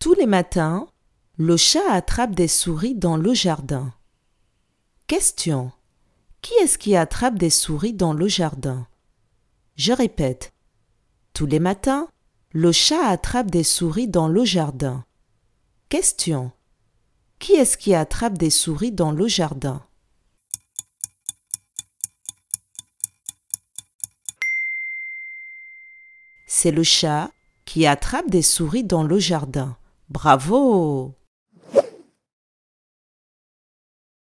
Tous les matins, le chat attrape des souris dans le jardin. Question. Qui est-ce qui attrape des souris dans le jardin? Je répète. Tous les matins, le chat attrape des souris dans le jardin. Question. Qui est-ce qui attrape des souris dans le jardin? C'est le chat qui attrape des souris dans le jardin. Bravo